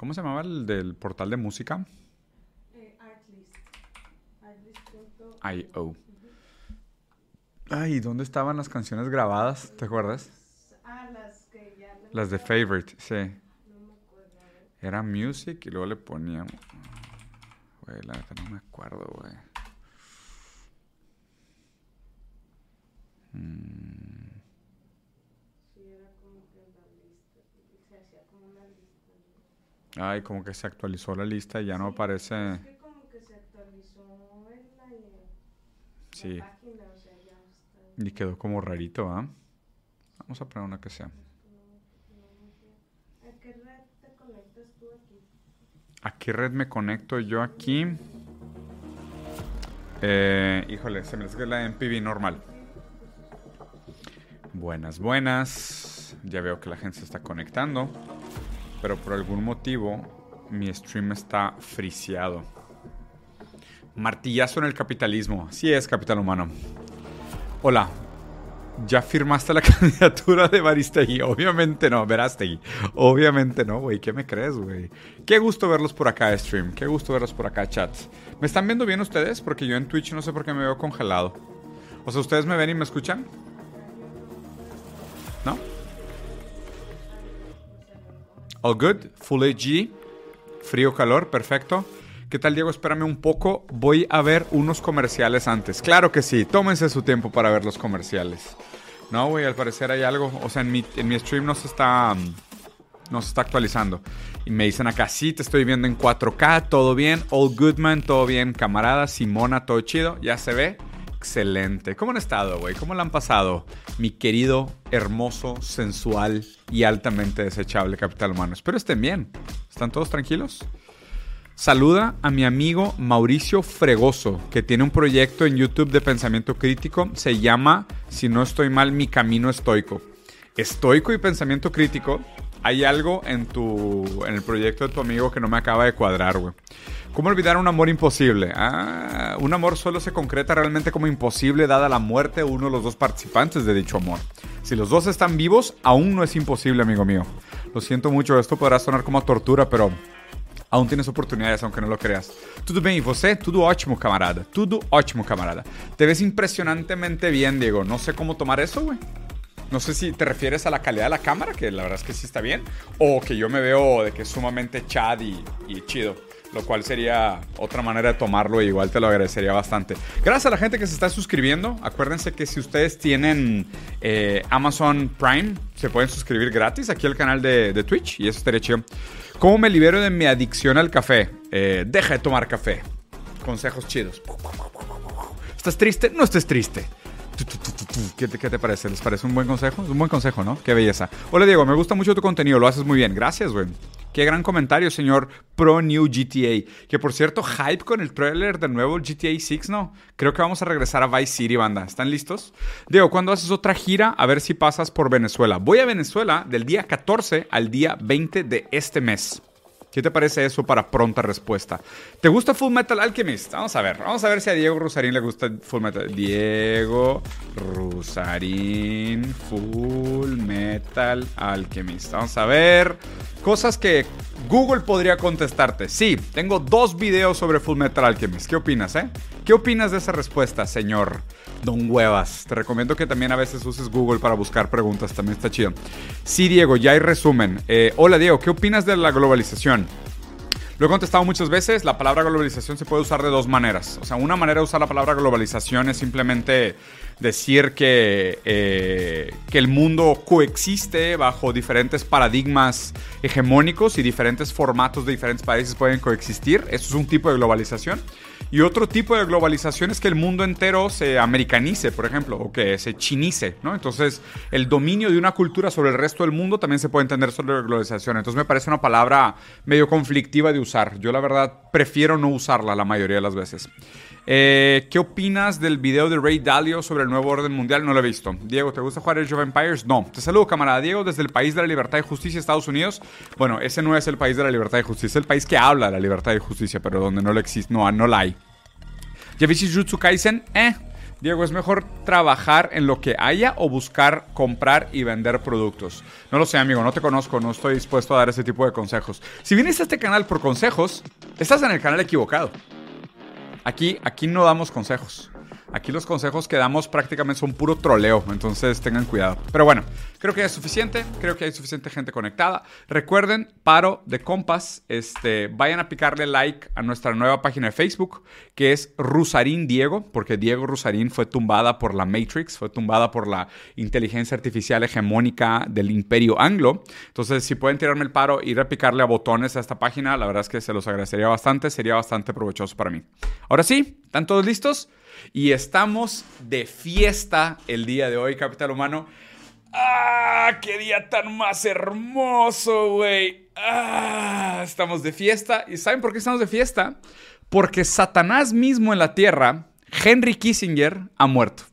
¿Cómo se llamaba el del portal de música? Eh, Artlist. Artlist.io. I.O. Ay, ¿dónde estaban las canciones grabadas? ¿Te acuerdas? Ah, las que ya no Las de Favorite, sí. no me acuerdo. Era Music y luego le poníamos... Güey, la no me acuerdo, güey. Mm, Sí, era como que la lista. Se hacía como una lista. ¿no? Ay, como que se actualizó la lista y ya no Sí, aparece... Es que como que se actualizó en la, eh, la Sí, página, o sea, ya está. y quedó como rarito, ¿ah? Vamos a poner una que sea. ¿A qué red te conectas tú aquí? ¿A qué red me conecto yo aquí? Eh, híjole, se me hace que es la MPV normal. Buenas, buenas. Ya veo que la gente se está conectando. Pero por algún motivo mi stream está friseado. Martillazo en el capitalismo. Así es, capital humano. Hola. ¿Ya firmaste la candidatura de Baristegui? Obviamente no, Verástegui. Obviamente no, güey. ¿Qué me crees, güey? Qué gusto verlos por acá, stream. Qué gusto verlos por acá, chat. ¿Me están viendo bien ustedes? Porque yo en Twitch no sé por qué me veo congelado. O sea, ¿ustedes me ven y me escuchan? ¿No? All good, full HD, frío, calor, perfecto. ¿Qué tal, Diego? Espérame un poco. Voy a ver unos comerciales antes. Claro que sí, tómense su tiempo para ver los comerciales. No, güey, al parecer hay algo. O sea, en mi, en mi stream no se está. No se está actualizando. Y me dicen acá, sí, te estoy viendo en 4K, todo bien. All good, man, todo bien. Camarada, Simona, todo chido. Ya se ve. Excelente. ¿Cómo han estado, güey? ¿Cómo la han pasado? Mi querido, hermoso, sensual y altamente desechable capital humano. Espero estén bien. ¿Están todos tranquilos? Saluda a mi amigo Mauricio Fregoso, que tiene un proyecto en YouTube de pensamiento crítico. Se llama, si no estoy mal, Mi Camino Estoico. Estoico y pensamiento crítico. Hay algo en tu en el proyecto de tu amigo que no me acaba de cuadrar, güey. ¿Cómo olvidar un amor imposible? Ah, un amor solo se concreta realmente como imposible dada la muerte de uno de los dos participantes de dicho amor. Si los dos están vivos, aún no es imposible, amigo mío. Lo siento mucho, esto podrá sonar como tortura, pero Aún tienes oportunidades, aunque no lo creas. Tudo bem, e você? Tudo ótimo, camarada. Tudo ótimo, camarada. Te ves impresionantemente bien, Diego. No sé cómo tomar eso, güey. No sé si te refieres a la calidad de la cámara, que la verdad es que sí está bien, o que yo me veo de que es sumamente chad y, chido. Lo cual sería otra manera de tomarlo y igual te lo agradecería bastante. Gracias a la gente que se está suscribiendo. Acuérdense que si ustedes tienen eh, Amazon Prime, se pueden suscribir gratis aquí al canal de, de Twitch y eso estaría chido. ¿Cómo me libero de mi adicción al café? Eh, deja de tomar café. Consejos chidos. ¿Estás triste? No estés triste. Tu, tu, tu, tu, tu. ¿Qué te, qué te parece? ¿Les parece un buen consejo? Es un buen consejo, ¿no? Qué belleza. Hola Diego, me gusta mucho tu contenido, lo haces muy bien. Gracias, güey. Qué gran comentario, señor Pro New GTA. Que por cierto, hype con el trailer del nuevo GTA 6, ¿no? Creo que vamos a regresar a Vice City, banda. ¿Están listos? Diego, ¿cuándo haces otra gira? A ver si pasas por Venezuela. Voy a Venezuela del día 14 al día 20 de este mes. ¿Qué te parece eso para pronta respuesta? ¿Te gusta Full Metal Alchemist? Vamos a ver. Vamos a ver si a Diego Rusarín le gusta Full Metal. Diego Rusarín Full Metal Alchemist. Vamos a ver. Cosas que Google podría contestarte. Sí, tengo dos videos sobre Full Metal Alchemist. ¿Qué opinas, eh? ¿Qué opinas de esa respuesta, señor Don Huevas? Te recomiendo que también a veces uses Google para buscar preguntas. También está chido. Sí, Diego, ya hay resumen. Eh, hola, Diego, ¿qué opinas de la globalización? Lo he contestado muchas veces, la palabra globalización se puede usar de dos maneras. O sea, una manera de usar la palabra globalización es simplemente decir que, eh, que el mundo coexiste bajo diferentes paradigmas hegemónicos y diferentes formatos de diferentes países pueden coexistir. Eso es un tipo de globalización. Y otro tipo de globalización es que el mundo entero se americanice, por ejemplo, o que se chinice, ¿no? Entonces, el dominio de una cultura sobre el resto del mundo también se puede entender sobre globalización. Entonces, me parece una palabra medio conflictiva de usar. Yo, la verdad, prefiero no usarla la mayoría de las veces. Eh, ¿Qué opinas del video de Ray Dalio sobre el nuevo orden mundial? No lo he visto. Diego, ¿te gusta jugar Age of Empires? No. Te saludo, camarada Diego, desde el país de la libertad y justicia, Estados Unidos. Bueno, ese no es el país de la libertad y justicia, es el país que habla de la libertad y justicia, pero donde no, lo existe, no, no la hay. ¿Ya viste Jujutsu Kaisen? Eh. Diego, ¿es mejor trabajar en lo que haya o buscar comprar y vender productos? No lo sé, amigo, no te conozco, no estoy dispuesto a dar ese tipo de consejos. Si vienes a este canal por consejos, estás en el canal equivocado. Aquí, aquí no damos consejos. Aquí los consejos que damos prácticamente son puro troleo, entonces tengan cuidado. Pero bueno, creo que es suficiente, creo que hay suficiente gente conectada. Recuerden, paro de compas, este, vayan a picarle like a nuestra nueva página de Facebook, que es Rusarín Diego, porque Diego Rusarín fue tumbada por la Matrix, fue tumbada por la inteligencia artificial hegemónica del imperio anglo. Entonces, si pueden tirarme el paro y repicarle a botones a esta página, la verdad es que se los agradecería bastante, sería bastante provechoso para mí. Ahora sí, ¿están todos listos? Y estamos de fiesta el día de hoy, Capital Humano. ¡Ah! ¡Qué día tan más hermoso, güey! ¡Ah! Estamos de fiesta. ¿Y saben por qué estamos de fiesta? Porque Satanás mismo en la tierra, Henry Kissinger, ha muerto.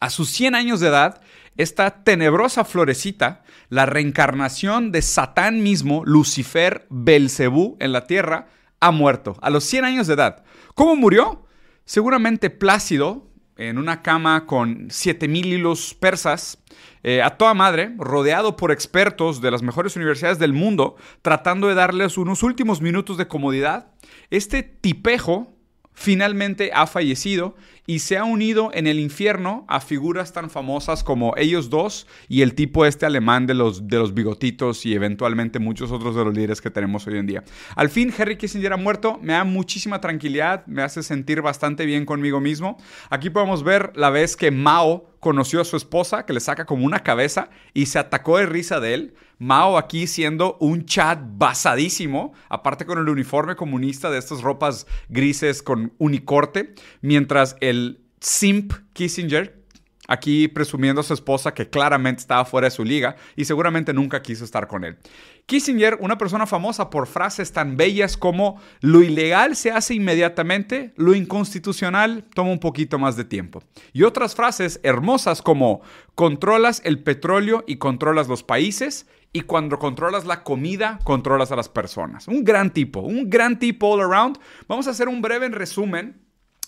A sus 100 años de edad, esta tenebrosa florecita, la reencarnación de Satán mismo, Lucifer, Belcebú en la tierra, ha muerto. A los 100 años de edad. ¿Cómo murió? Seguramente plácido, en una cama con 7000 hilos persas, eh, a toda madre, rodeado por expertos de las mejores universidades del mundo, tratando de darles unos últimos minutos de comodidad. Este tipejo finalmente ha fallecido y se ha unido en el infierno a figuras tan famosas como ellos dos y el tipo este alemán de los, de los bigotitos y eventualmente muchos otros de los líderes que tenemos hoy en día. Al fin, Henry Kissinger ha muerto, me da muchísima tranquilidad, me hace sentir bastante bien conmigo mismo. Aquí podemos ver la vez que Mao conoció a su esposa, que le saca como una cabeza y se atacó de risa de él. Mao aquí siendo un chat basadísimo, aparte con el uniforme comunista de estas ropas grises con unicorte, mientras el simp Kissinger, aquí presumiendo su esposa que claramente estaba fuera de su liga y seguramente nunca quiso estar con él. Kissinger, una persona famosa por frases tan bellas como lo ilegal se hace inmediatamente, lo inconstitucional toma un poquito más de tiempo. Y otras frases hermosas como controlas el petróleo y controlas los países y cuando controlas la comida, controlas a las personas. Un gran tipo, un gran tipo all around. Vamos a hacer un breve resumen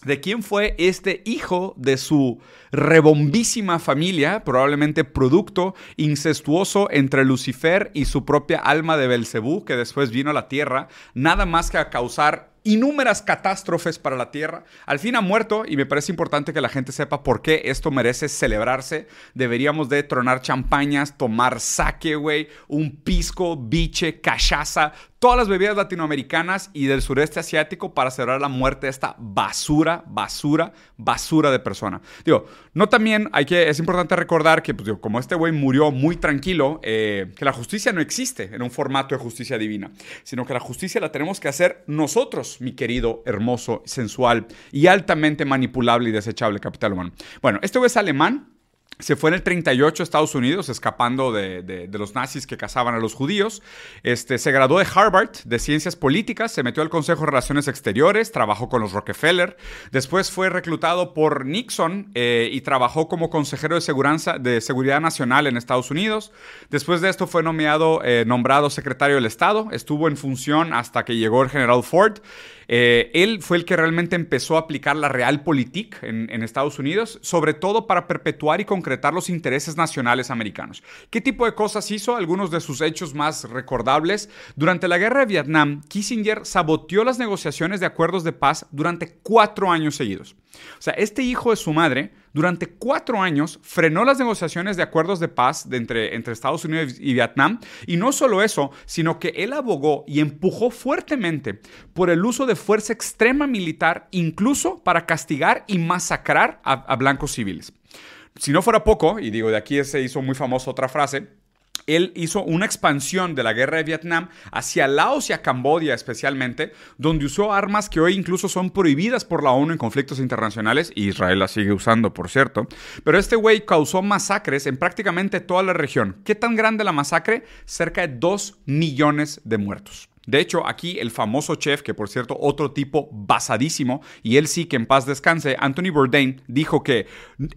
de quién fue este hijo de su rebombísima familia, probablemente producto incestuoso entre Lucifer y su propia alma de Belcebú, que después vino a la tierra, nada más que a causar inúmeras catástrofes para la Tierra. Al fin ha muerto y me parece importante que la gente sepa por qué esto merece celebrarse. Deberíamos de tronar champañas, tomar sake, güey, un pisco, biche, cachaza, todas las bebidas latinoamericanas y del sureste asiático para celebrar la muerte de esta basura, basura, basura de persona. Digo, no también hay que, es importante recordar que, pues, como este güey murió muy tranquilo, eh, que la justicia no existe en un formato de justicia divina, sino que la justicia la tenemos que hacer nosotros, mi querido, hermoso, sensual y altamente manipulable y desechable capital humano. Bueno, este es alemán, se fue en el 38 a Estados Unidos, escapando de, los nazis que cazaban a los judíos. Este, se graduó de Harvard de Ciencias Políticas, se metió al Consejo de Relaciones Exteriores, trabajó con los Rockefeller. Después fue reclutado por Nixon eh, y trabajó como consejero de, seguridad, de Seguridad Nacional en Estados Unidos. Después de esto fue eh, nombrado secretario del Estado. Estuvo en función hasta que llegó el general Ford. Eh, él fue el que realmente empezó a aplicar la realpolitik en, en Estados Unidos, sobre todo para perpetuar y concretar los intereses nacionales americanos. ¿Qué tipo de cosas hizo? Algunos de sus hechos más recordables. Durante la guerra de Vietnam, Kissinger saboteó las negociaciones de acuerdos de paz durante cuatro años seguidos. O sea, este hijo de su madre durante cuatro años frenó las negociaciones de acuerdos de paz entre, Estados Unidos y Vietnam. Y no solo eso, sino que él abogó y empujó fuertemente por el uso de fuerza extrema militar, incluso para castigar y masacrar a blancos civiles. Si no fuera poco, y digo, de aquí se hizo muy famosa otra frase, él hizo una expansión de la guerra de Vietnam hacia Laos y a Camboya especialmente, donde usó armas que hoy incluso son prohibidas por la ONU en conflictos internacionales, y Israel las sigue usando, por cierto. Pero este güey causó masacres en prácticamente toda la región. ¿Qué tan grande la masacre? Cerca de 2 millones de muertos. De hecho, aquí el famoso chef, que por cierto, otro tipo basadísimo, y él sí que en paz descanse, Anthony Bourdain, dijo que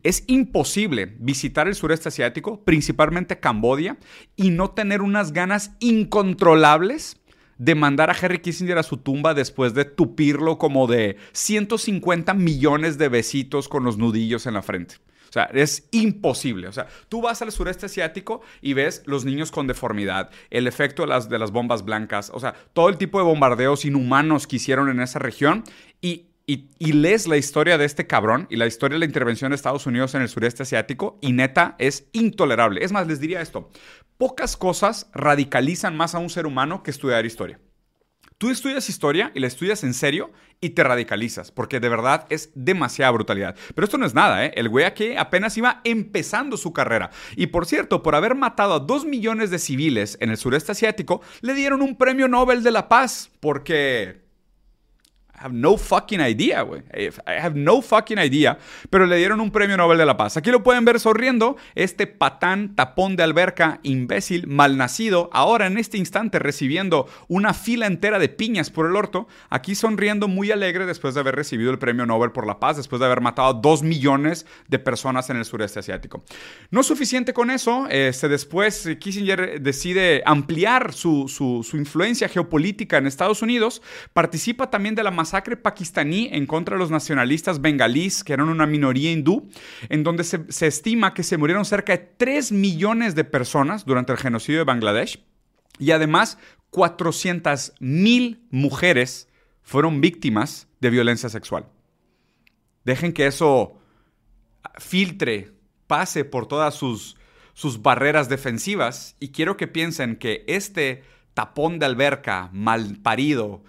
es imposible visitar el sureste asiático, principalmente Camboya, y no tener unas ganas incontrolables de mandar a Henry Kissinger a su tumba después de tupirlo como de 150 millones de besitos con los nudillos en la frente. O sea, es imposible. O sea, tú vas al sureste asiático y ves los niños con deformidad, el efecto de las, de las bombas blancas, o sea, todo el tipo de bombardeos inhumanos que hicieron en esa región y, y, y, lees la historia de este cabrón y la historia de la intervención de Estados Unidos en el sureste asiático y neta es intolerable. Es más, les diría esto, pocas cosas radicalizan más a un ser humano que estudiar historia. Tú estudias historia y la estudias en serio y te radicalizas, porque de verdad es demasiada brutalidad. Pero esto no es nada, ¿eh? El güey aquí apenas iba empezando su carrera. Y por cierto, por haber matado a dos millones de civiles en el sureste asiático, le dieron un premio Nobel de la Paz, porque have no fucking idea, güey. I have no fucking idea. Pero le dieron un premio Nobel de la Paz. Aquí lo pueden ver sonriendo. Este patán, tapón de alberca, imbécil, malnacido, ahora en este instante recibiendo una fila entera de piñas por el orto. Aquí sonriendo muy alegre después de haber recibido el premio Nobel por la Paz, después de haber matado a dos millones de personas en el sureste asiático. No suficiente con eso. Este, después Kissinger decide ampliar su, su, su influencia geopolítica en Estados Unidos. Participa también de la masacre pakistaní en contra de los nacionalistas bengalíes, que eran una minoría hindú, en donde se, se, estima que se murieron cerca de 3 millones de personas durante el genocidio de Bangladesh. Y además, 400 mil mujeres fueron víctimas de violencia sexual. Dejen que eso filtre, pase por todas sus, sus barreras defensivas y quiero que piensen que este tapón de alberca mal parido,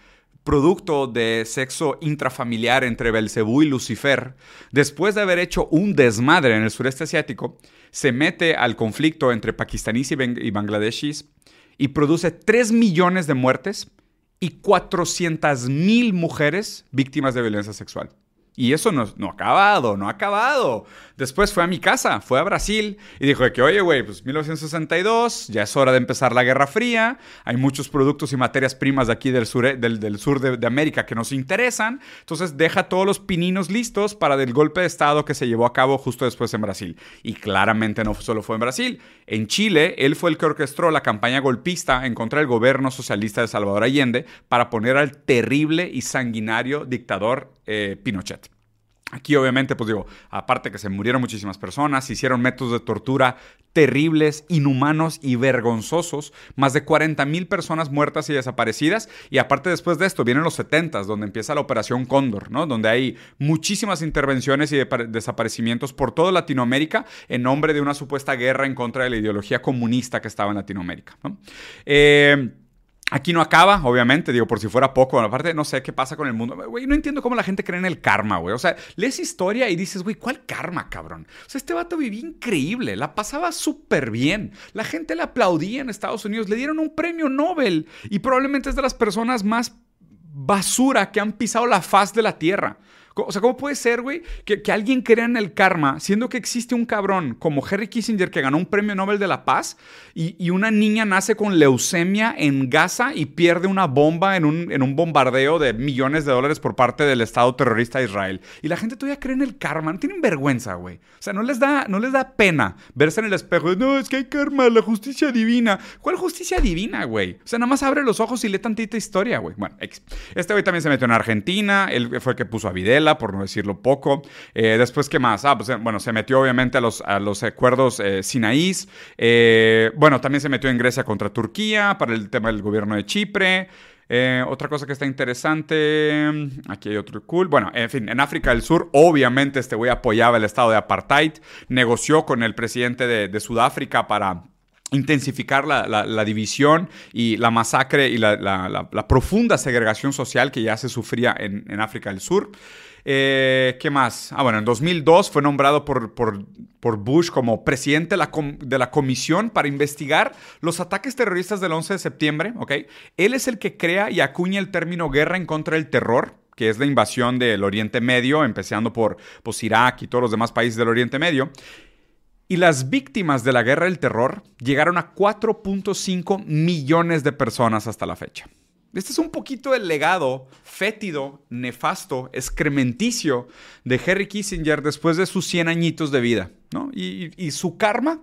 producto de sexo intrafamiliar entre Belcebú y Lucifer, después de haber hecho un desmadre en el sureste asiático, se mete al conflicto entre pakistaníes y, bangladeshis y produce 3 millones de muertes y 400 mil mujeres víctimas de violencia sexual. Y eso no, no, ha acabado, no ha acabado. Después fue a mi casa, fue a Brasil y dijo que, oye, güey, pues 1962, ya es hora de empezar la Guerra Fría, hay muchos productos y materias primas de aquí del sur, del, del sur de, de, América que nos interesan, entonces deja todos los pininos listos para el golpe de Estado que se llevó a cabo justo después en Brasil. Y claramente no solo fue en Brasil, en Chile, él fue el que orquestó la campaña golpista en contra del gobierno socialista de Salvador Allende para poner al terrible y sanguinario dictador eh, Pinochet. Aquí obviamente, pues digo, aparte que se murieron muchísimas personas, se hicieron métodos de tortura terribles, inhumanos y vergonzosos, más de 40 mil personas muertas y desaparecidas, y aparte después de esto vienen los 70 donde empieza la Operación Cóndor, ¿no? Donde hay muchísimas intervenciones y de desaparecimientos por toda Latinoamérica en nombre de una supuesta guerra en contra de la ideología comunista que estaba en Latinoamérica, ¿no? Eh, Aquí no acaba, obviamente, digo, por si fuera poco. Aparte, no sé qué pasa con el mundo. Güey, no entiendo cómo la gente cree en el karma, güey. O sea, lees historia y dices, güey, ¿cuál karma, cabrón? O sea, este vato vivía increíble, la pasaba súper bien. La gente le aplaudía en Estados Unidos, le dieron un premio Nobel y probablemente es de las personas más basura que han pisado la faz de la tierra. O sea, ¿cómo puede ser, güey, que, que, alguien crea en el karma, siendo que existe un cabrón como Harry Kissinger que ganó un premio Nobel de la Paz y, y una niña nace con leucemia en Gaza y pierde una bomba en un, en un, bombardeo de millones de dólares por parte del Estado terrorista de Israel? Y la gente todavía cree en el karma, no tienen vergüenza, güey. O sea, no les, da, no les da pena verse en el espejo. No, es que hay karma, la justicia divina. ¿Cuál justicia divina, güey? O sea, nada más abre los ojos y lee tantita historia, güey. Bueno, este güey también se metió en Argentina, él fue el que puso a Videla por no decirlo poco. Eh, después, ¿qué más? Ah, pues bueno, se metió obviamente a los, a los acuerdos eh. Eh, bueno, también se metió en Grecia contra Turquía para el tema del gobierno de Chipre. Eh, otra cosa que está interesante, aquí hay otro cool. Bueno, en fin, en África del Sur, obviamente este güey apoyaba el estado de apartheid, negoció con el presidente de, Sudáfrica para intensificar la, la, división y la masacre y la, la, profunda segregación social que ya se sufría en África del Sur. Eh, ¿Qué más? Ah, bueno, en 2002 fue nombrado por, Bush como presidente de la, de la, comisión para investigar los ataques terroristas del 11 de septiembre, ¿ok? Él es el que crea y acuña el término guerra en contra del terror, que es la invasión del Oriente Medio, empezando por pues, Irak y todos los demás países del Oriente Medio. Y las víctimas de la guerra del terror llegaron a 4.5 millones de personas hasta la fecha. Este es un poquito el legado fétido, nefasto, excrementicio de Henry Kissinger después de sus 100 añitos de vida, ¿no? Y, su karma,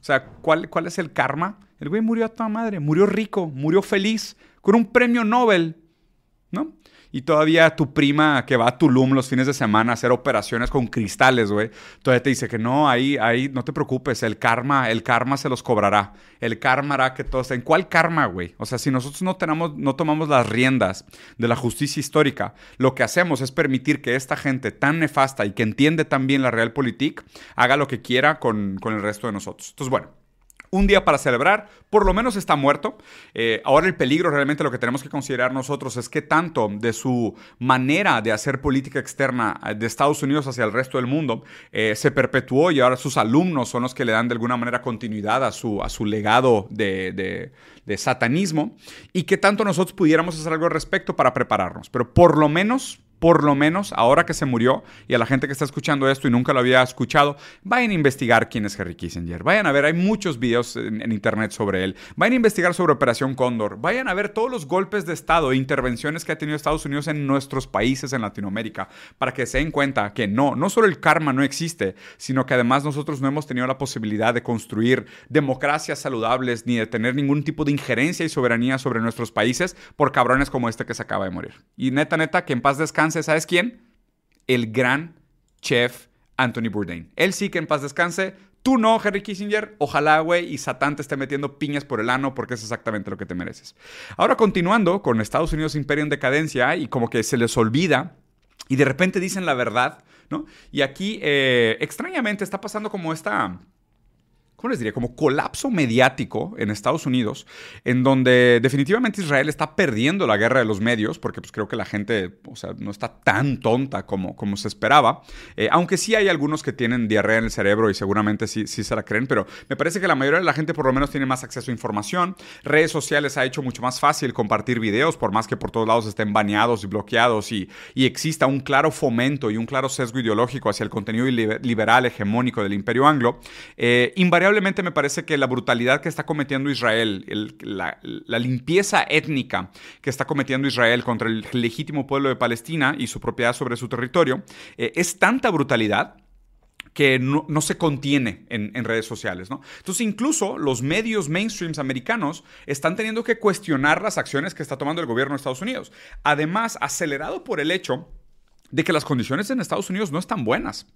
o sea, ¿cuál, ¿cuál es el karma? El güey murió a toda madre, murió rico, murió feliz, con un premio Nobel, ¿no? Y todavía tu prima que va a Tulum los fines de semana a hacer operaciones con cristales, güey, todavía te dice que no, ahí, ahí, no te preocupes, el karma, el karma se los cobrará. El karma hará que todos... ¿En cuál karma, güey? O sea, si nosotros no, tenemos, no tomamos las riendas de la justicia histórica, lo que hacemos es permitir que esta gente tan nefasta y que entiende tan bien la realpolitik haga lo que quiera con, con el resto de nosotros. Entonces, bueno un día para celebrar, por lo menos está muerto. Eh, ahora el peligro realmente lo que tenemos que considerar nosotros es que tanto de su manera de hacer política externa eh, de Estados Unidos hacia el resto del mundo eh, se perpetuó y ahora sus alumnos son los que le dan de alguna manera continuidad a su, a su legado de, de satanismo y que tanto nosotros pudiéramos hacer algo al respecto para prepararnos. Pero por lo menos por lo menos ahora que se murió y a la gente que está escuchando esto y nunca lo había escuchado, vayan a investigar quién es Henry Kissinger. Vayan a ver, hay muchos videos en, internet sobre él. Vayan a investigar sobre Operación Cóndor. Vayan a ver todos los golpes de Estado e intervenciones que ha tenido Estados Unidos en nuestros países en Latinoamérica para que se den cuenta que no, no solo el karma no existe, sino que además nosotros no hemos tenido la posibilidad de construir democracias saludables ni de tener ningún tipo de injerencia y soberanía sobre nuestros países por cabrones como este que se acaba de morir. Y neta, neta, que en paz descanse ¿sabes quién? El gran chef Anthony Bourdain. Él sí que en paz descanse. Tú no, Henry Kissinger. Ojalá, güey, y Satán te esté metiendo piñas por el ano porque es exactamente lo que te mereces. Ahora continuando con Estados Unidos imperio en decadencia y como que se les olvida y de repente dicen la verdad, ¿no? Y aquí, eh, extrañamente, está pasando como esta ¿cómo les diría? Como colapso mediático en Estados Unidos, en donde definitivamente Israel está perdiendo la guerra de los medios, porque pues creo que la gente, o sea, no está tan tonta como, como se esperaba, eh, aunque sí hay algunos que tienen diarrea en el cerebro y seguramente sí, sí se la creen, pero me parece que la mayoría de la gente por lo menos tiene más acceso a información, redes sociales ha hecho mucho más fácil compartir videos, por más que por todos lados estén baneados y bloqueados y, y exista un claro fomento y un claro sesgo ideológico hacia el contenido liberal hegemónico del imperio anglo, eh, invariablemente me parece que la brutalidad que está cometiendo Israel, la, limpieza étnica que está cometiendo Israel contra el legítimo pueblo de Palestina y su propiedad sobre su territorio, eh, es tanta brutalidad que no, se contiene en, redes sociales, ¿no? Entonces, incluso los medios mainstreams americanos están teniendo que cuestionar las acciones que está tomando el gobierno de Estados Unidos. Además, acelerado por el hecho de que las condiciones en Estados Unidos no están buenas.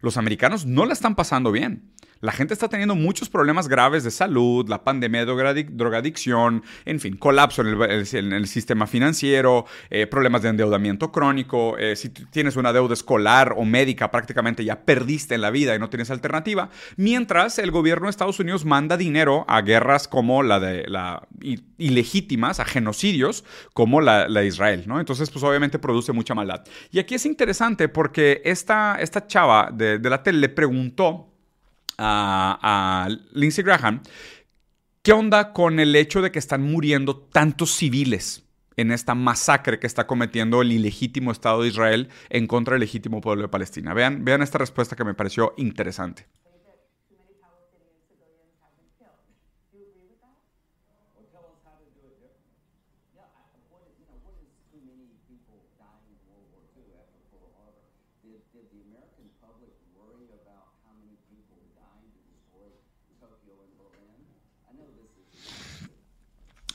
Los americanos no la están pasando bien. La gente está teniendo muchos problemas graves de salud, la pandemia de drogadicción, en fin, colapso en el, sistema financiero, eh, problemas de endeudamiento crónico. Eh, si tienes una deuda escolar o médica, prácticamente ya perdiste en la vida y no tienes alternativa. Mientras el gobierno de Estados Unidos manda dinero a guerras como la de la ilegítimas, a genocidios como la, de Israel, ¿no? Entonces, pues obviamente produce mucha maldad. Y aquí es interesante porque esta, esta chava de, de la tele le preguntó a, Lindsey Graham, ¿qué onda con el hecho de que están muriendo tantos civiles? en esta masacre que está cometiendo el ilegítimo Estado de Israel en contra del legítimo pueblo de Palestina. Vean, vean esta respuesta que me pareció interesante.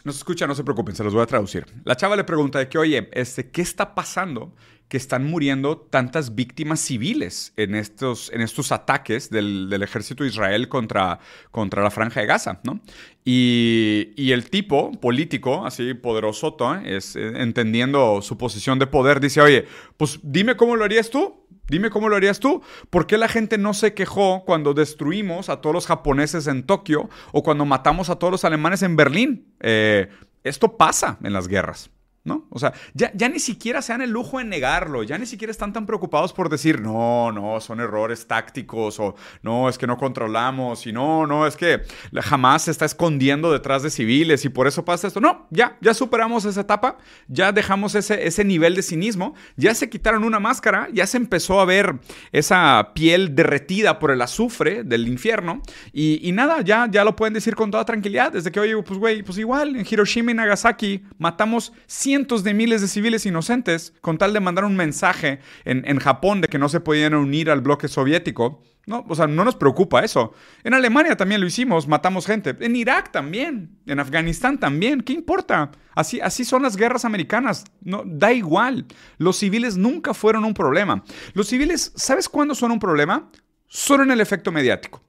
No se escucha, no se preocupen, se los voy a traducir. La chava le pregunta de que, oye, este, ¿qué está pasando que están muriendo tantas víctimas civiles en estos, en estos ataques del, ejército de Israel contra, contra la franja de Gaza, ¿no? Y, el tipo político, así poderoso, es, eh, entendiendo su posición de poder, dice, oye, pues dime cómo lo harías tú. Dime cómo lo harías tú. ¿Por qué la gente no se quejó cuando destruimos a todos los japoneses en Tokio o cuando matamos a todos los alemanes en Berlín? Eh, esto pasa en las guerras. ¿No? O sea, ya, ya, ni siquiera se dan el lujo de negarlo, ya ni siquiera están tan preocupados por decir, no, no, son errores tácticos o no, es que no controlamos y no, no, es que jamás se está escondiendo detrás de civiles y por eso pasa esto. No, ya, ya superamos esa etapa, ya dejamos ese, ese nivel de cinismo, ya se quitaron una máscara, ya se empezó a ver esa piel derretida por el azufre del infierno y, y nada, ya, ya lo pueden decir con toda tranquilidad, desde que, oye, pues güey, pues igual en Hiroshima y Nagasaki matamos cientos de miles de civiles inocentes con tal de mandar un mensaje en, en Japón de que no se podían unir al bloque soviético. No, o sea, no nos preocupa eso. En Alemania también lo hicimos, matamos gente. En Irak también, en Afganistán también. ¿Qué importa? Así, así son las guerras americanas. No, da igual. Los civiles nunca fueron un problema. Los civiles, ¿sabes cuándo son un problema? Solo en el efecto mediático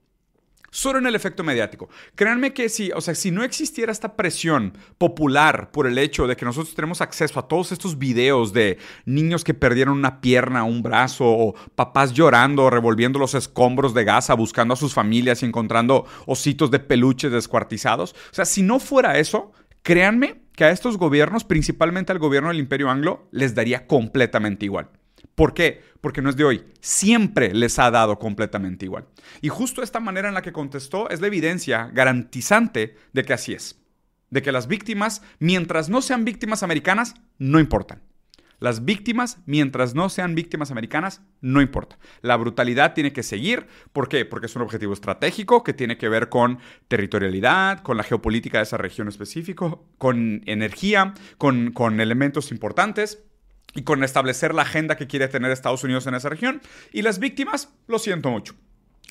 solo en el efecto mediático. Créanme que si, o sea, si no existiera esta presión popular por el hecho de que nosotros tenemos acceso a todos estos videos de niños que perdieron una pierna, un brazo, o papás llorando, revolviendo los escombros de Gaza, buscando a sus familias y encontrando ositos de peluche descuartizados. O sea, si no fuera eso, créanme que a estos gobiernos, principalmente al gobierno del Imperio Anglo, les daría completamente igual. ¿Por qué? Porque no es de hoy. Siempre les ha dado completamente igual. Y justo esta manera en la que contestó es la evidencia garantizante de que así es. De que las víctimas, mientras no sean víctimas americanas, no importan. Las víctimas, mientras no sean víctimas americanas, no importa. La brutalidad tiene que seguir. ¿Por qué? Porque es un objetivo estratégico que tiene que ver con territorialidad, con la geopolítica de esa región específico, con energía, con, con elementos importantes y con establecer la agenda que quiere tener Estados Unidos en esa región. Y las víctimas, lo siento mucho.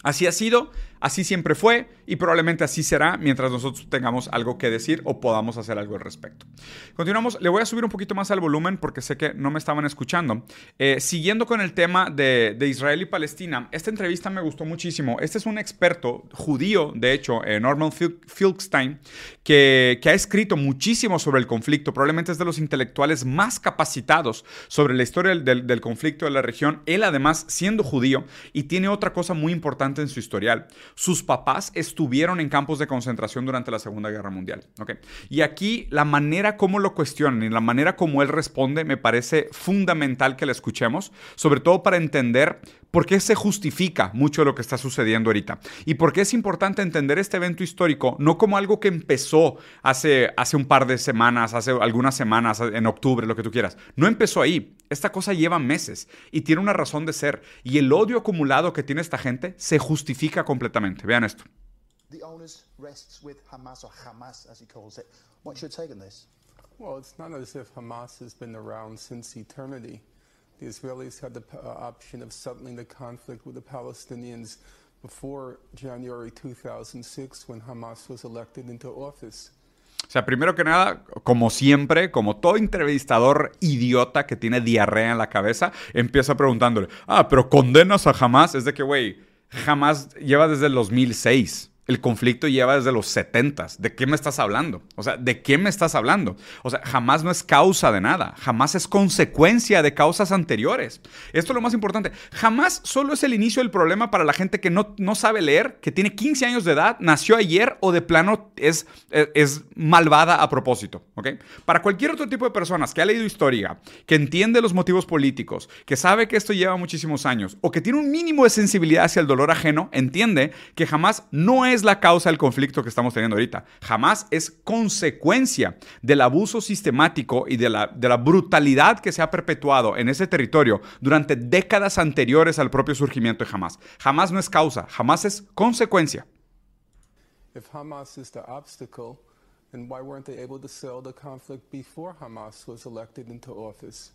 Así ha sido, así siempre fue y probablemente así será mientras nosotros tengamos algo que decir o podamos hacer algo al respecto. Continuamos, le voy a subir un poquito más al volumen porque sé que no me estaban escuchando. Eh, siguiendo con el tema de, Israel y Palestina, esta entrevista me gustó muchísimo. Este es un experto judío, de hecho, eh, Norman Filkstein, que, ha escrito muchísimo sobre el conflicto. Probablemente es de los intelectuales más capacitados sobre la historia del conflicto de la región. Él además siendo judío y tiene otra cosa muy importante en su historial. Sus papás estuvieron en campos de concentración durante la Segunda Guerra Mundial. Y aquí la manera como lo cuestionan y la manera como él responde me parece fundamental que la escuchemos, sobre todo para entender por qué se justifica mucho lo que está sucediendo ahorita y por qué es importante entender este evento histórico no como algo que empezó hace, hace un par de semanas, hace algunas semanas, en octubre, lo que tú quieras. No empezó ahí. Esta cosa lleva meses y tiene una razón de ser. Y el odio acumulado que tiene esta gente se justifica completamente. Vean esto. The onus rests with Hamas or Hamas as he calls it. What's your take on this? Well, it's not as if Hamas has been around since eternity. The Israelis had the uh, option of settling the conflict with the Palestinians before January 2006 when Hamas was elected into office. O sea, primero que nada, como siempre, como todo entrevistador idiota que tiene diarrea en la cabeza, empieza preguntándole, ah, pero condenas a Hamas. Es de que, güey, Hamas lleva desde el 2006. El conflicto lleva desde los 70. ¿De qué me estás hablando? O sea, ¿de qué me estás hablando? O sea, jamás no es causa de nada. Jamás es consecuencia de causas anteriores. Esto es lo más importante. Jamás solo es el inicio del problema para la gente que no, no sabe leer, que tiene 15 años de edad, nació ayer o de plano es, es, malvada a propósito. ¿ok? Para cualquier otro tipo de personas que ha leído historia, que entiende los motivos políticos, que sabe que esto lleva muchísimos años o que tiene un mínimo de sensibilidad hacia el dolor ajeno, entiende que jamás no es la causa del conflicto que estamos teniendo ahorita. Jamás es consecuencia del abuso sistemático y de la, de la brutalidad que se ha perpetuado en ese territorio durante décadas anteriores al propio surgimiento de Hamas. Jamás no es causa, jamás es consecuencia. If Hamas is the obstacle, then why weren't they able to settle the conflict before Hamas was elected into office?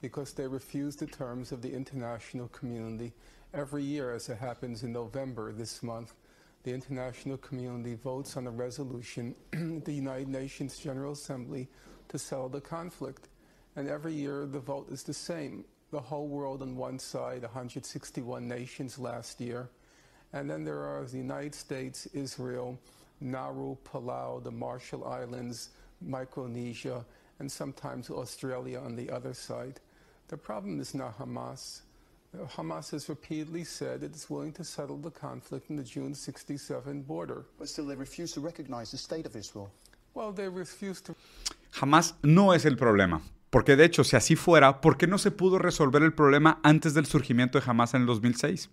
Because they refused the terms of the international community every year, as it happens in November this month. The international community votes on a resolution at the United Nations General Assembly to settle the conflict. And every year the vote is the same. The whole world on one side, 161 nations last year. And then there are the United States, Israel, Nauru, Palau, the Marshall Islands, Micronesia, and sometimes Australia on the other side. The problem is not Hamas. Hamas has repeatedly said it is willing to settle the conflict in the June 67 border. But still they refuse to recognize the state of Israel. Well, they refuse to... Hamas no es el problema. Porque de hecho, si así fuera, ¿por qué no se pudo resolver el problema antes del surgimiento de Hamas en el 2006?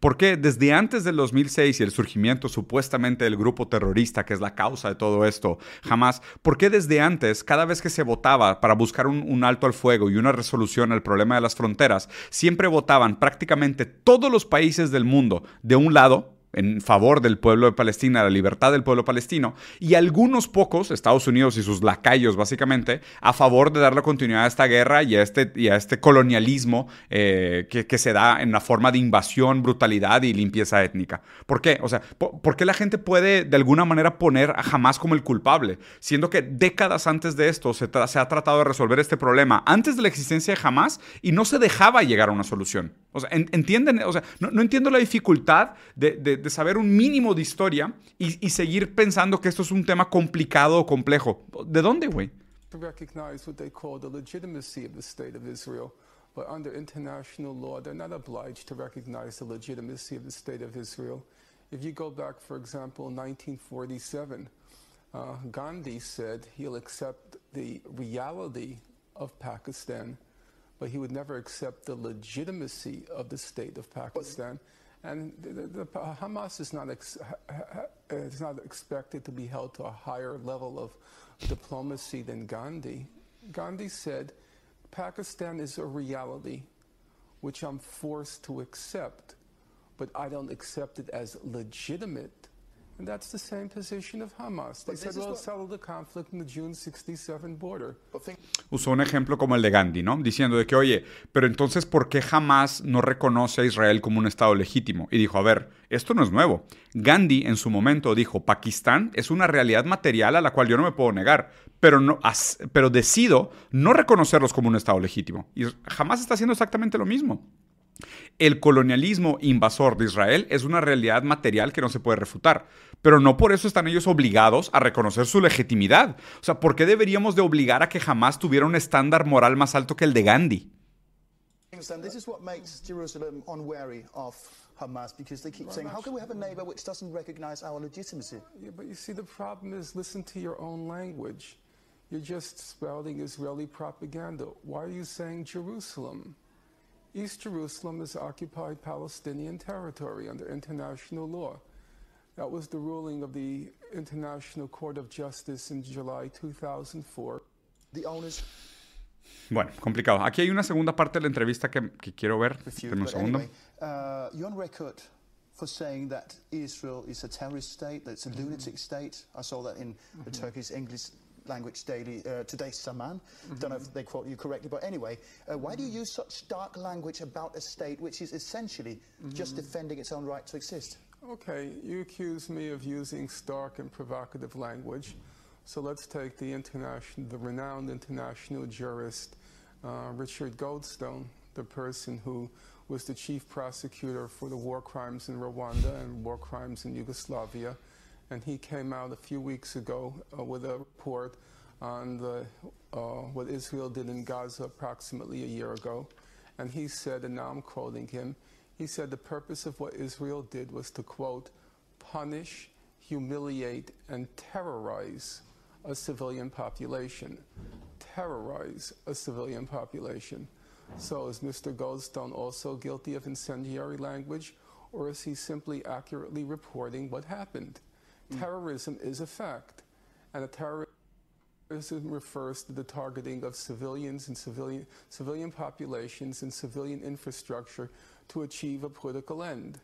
¿Por qué desde antes del 2006 y el surgimiento supuestamente del grupo terrorista, que es la causa de todo esto, Hamas, ¿por qué desde antes, cada vez que se votaba para buscar un, un alto al fuego y una resolución al problema de las fronteras, siempre votaban prácticamente todos los países del mundo de un lado en favor del pueblo de Palestina, la libertad del pueblo palestino, y algunos pocos, Estados Unidos y sus lacayos básicamente, a favor de dar la continuidad a esta guerra y a este, y a este colonialismo eh, que, se da en la forma de invasión, brutalidad y limpieza étnica. ¿Por qué? O sea, ¿por, qué la gente puede de alguna manera poner a Hamas como el culpable? Siendo que décadas antes de esto se, se ha tratado de resolver este problema, antes de la existencia de Hamas, y no se dejaba llegar a una solución. O sea, ¿entienden? O sea, no, entiendo la dificultad de, saber un mínimo de historia y, seguir pensando que esto es un tema complicado o complejo. ¿De dónde, güey? recognize what they call the legitimacy of the state of Israel. But under international law, they're not obliged to recognize the legitimacy of the state of Israel. If you go back, for example, 1947, uh, Gandhi said he'll accept the reality of Pakistan but he would never accept the legitimacy of the state of Pakistan. And the, the, uh, Hamas is not, ex, uh, is not expected to be held to a higher level of diplomacy than Gandhi. Gandhi said, Pakistan is a reality which I'm forced to accept, but I don't accept it as legitimate And that's the same position of Hamas. They said, well, settle the conflict in the June 67 border. Usó un ejemplo como el de Gandhi, ¿no? Diciendo de que, oye, pero entonces, ¿por qué Hamas no reconoce a Israel como un Estado legítimo? Y dijo, a ver, esto no es nuevo. Gandhi en su momento dijo, Pakistán es una realidad material a la cual yo no me puedo negar, pero, no, pero decido no reconocerlos como un Estado legítimo. Y Hamas está haciendo exactamente lo mismo. El colonialismo invasor de Israel es una realidad material que no se puede refutar, pero no por eso están ellos obligados a reconocer su legitimidad. O sea, ¿por qué deberíamos de obligar a que jamás tuviera un estándar moral más alto que el de Gandhi? This is what makes Jerusalem unwary of Hamas because they keep saying, how can we have a neighbor which doesn't recognize our legitimacy? Yeah, but you see, the problem is listen to your own language. You're just spouting Israeli propaganda. Why are you saying Jerusalem? East Jerusalem is occupied Palestinian territory under international law. That was the ruling of the International Court of Justice in July 2004. The owners Bueno, complicado. Aquí hay una segunda parte de la entrevista que, que quiero ver. Deme un segundo. Anyway, uh, you're on record for saying that Israel is a terrorist state, that it's a lunatic state. I saw that in mm -hmm. the Turkish English language daily uh, today, Saman. Mm -hmm. Don't know if they quote you correctly, but anyway, uh, why do you use such dark language about a state which is essentially mm -hmm. just defending its own right to exist? Okay, you accuse me of using stark and provocative language. So let's take the international, the renowned international jurist uh, Richard Goldstone, the person who was the chief prosecutor for the war crimes in Rwanda and war crimes in Yugoslavia and he came out a few weeks ago uh, with a report on the, uh, what Israel did in Gaza approximately a year ago. And he said, and now I'm quoting him, he said the purpose of what Israel did was to, quote, punish, humiliate, and terrorize a civilian population. Terrorize a civilian population. So is Mr. Goldstone also guilty of incendiary language, or is he simply accurately reporting what happened? Mm. Terrorism is a fact, and a terrorism refers to the targeting of civilians and civilian, civilian populations and civilian infrastructure to achieve a political end.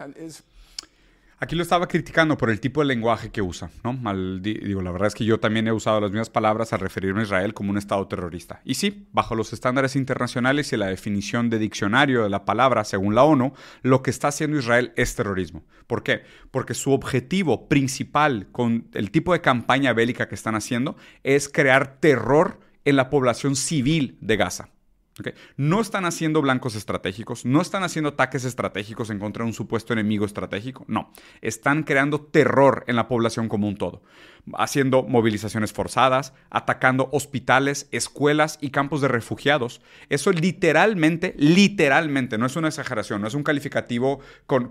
And Israel Aquí lo estaba criticando por el tipo de lenguaje que usa, ¿no? digo, la verdad es que yo también he usado las mismas palabras al referirme a Israel como un Estado terrorista. Y sí, bajo los estándares internacionales y la definición de diccionario de la palabra, según la ONU, lo que está haciendo Israel es terrorismo. ¿Por qué? Porque su objetivo principal con el tipo de campaña bélica que están haciendo es crear terror en la población civil de Gaza. No están haciendo blancos estratégicos, no están haciendo ataques estratégicos en contra de un supuesto enemigo estratégico, no, están creando terror en la población como un todo haciendo movilizaciones forzadas, atacando hospitales, escuelas y campos de refugiados. Eso literalmente, literalmente, no es una exageración, no es un calificativo con,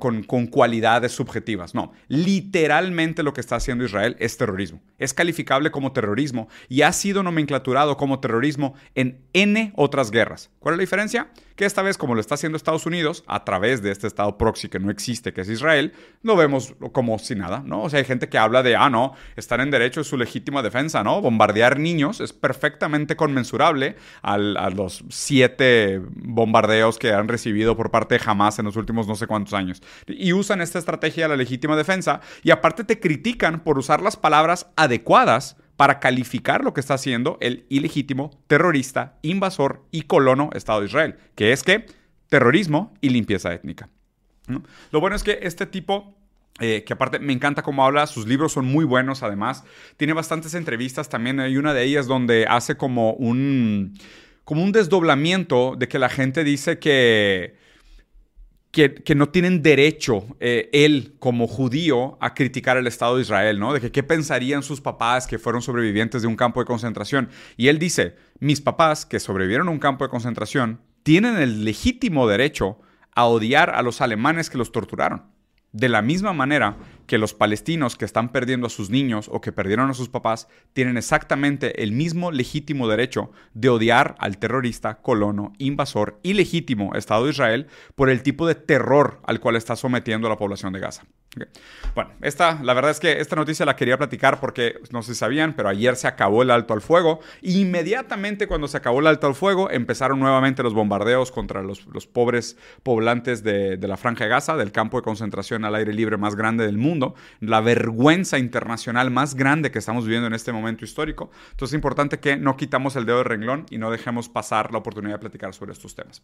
cualidades subjetivas, no. Literalmente lo que está haciendo Israel es terrorismo. Es calificable como terrorismo y ha sido nomenclaturado como terrorismo en N otras guerras. ¿Cuál es la diferencia? Que esta vez, como lo está haciendo Estados Unidos, a través de este estado proxy que no existe, que es Israel, lo vemos como si nada, ¿no? O sea, hay gente que habla de, ah, no, están en derecho de su legítima defensa, ¿no? Bombardear niños es perfectamente conmensurable a los siete bombardeos que han recibido por parte de Hamas en los últimos no sé cuántos años. Y usan esta estrategia de la legítima defensa y aparte te critican por usar las palabras adecuadas para calificar lo que está haciendo el ilegítimo terrorista, invasor y colono Estado de Israel, que es que terrorismo y limpieza étnica. Lo bueno es que este tipo eh, que aparte me encanta cómo habla, sus libros son muy buenos además, tiene bastantes entrevistas también, hay una de ellas donde hace como un, como un desdoblamiento de que la gente dice que que, no tienen derecho eh, él como judío a criticar el Estado de Israel, ¿no? De que qué pensarían sus papás que fueron sobrevivientes de un campo de concentración. Y él dice, mis papás que sobrevivieron a un campo de concentración tienen el legítimo derecho a odiar a los alemanes que los torturaron. De la misma manera que los palestinos que están perdiendo a sus niños o que perdieron a sus papás tienen exactamente el mismo legítimo derecho de odiar al terrorista, colono, invasor ilegítimo Estado de Israel por el tipo de terror al cual está sometiendo a la población de Gaza. Bueno, esta, la verdad es que esta noticia la quería platicar porque no sé si sabían, pero ayer se acabó el alto al fuego. Y inmediatamente cuando se acabó el alto al fuego, empezaron nuevamente los bombardeos contra los, pobres poblantes de, de la Franja de Gaza, del campo de concentración al aire libre más grande del mundo la vergüenza internacional más grande que estamos viviendo en este momento histórico. Entonces es importante que no quitamos el dedo de renglón y no dejemos pasar la oportunidad de platicar sobre estos temas.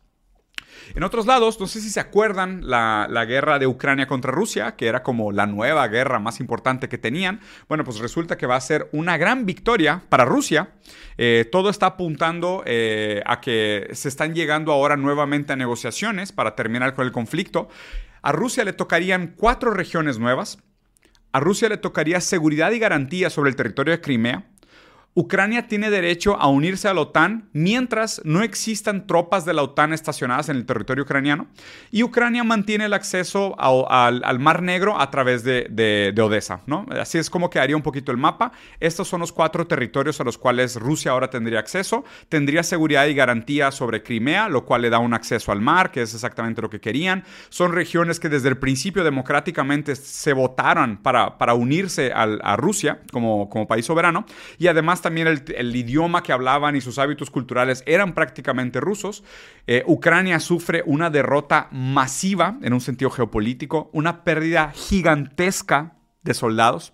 En otros lados, no sé si se acuerdan la, guerra de Ucrania contra Rusia, que era como la nueva guerra más importante que tenían. Bueno, pues resulta que va a ser una gran victoria para Rusia. Eh, todo está apuntando eh, a que se están llegando ahora nuevamente a negociaciones para terminar con el conflicto. A Rusia le tocarían cuatro regiones nuevas. A Rusia le tocaría seguridad y garantía sobre el territorio de Crimea. Ucrania tiene derecho a unirse a la OTAN mientras no existan tropas de la OTAN estacionadas en el territorio ucraniano. Y Ucrania mantiene el acceso al, Mar Negro a través de, Odessa. ¿no? Así es como quedaría un poquito el mapa. Estos son los cuatro territorios a los cuales Rusia ahora tendría acceso. Tendría seguridad y garantía sobre Crimea, lo cual le da un acceso al mar, que es exactamente lo que querían. Son regiones que desde el principio democráticamente se votaron para, para unirse a Rusia como, como país soberano. Y además también el, idioma que hablaban y sus hábitos culturales eran prácticamente rusos. Eh, Ucrania sufre una derrota masiva en un sentido geopolítico, una pérdida gigantesca de soldados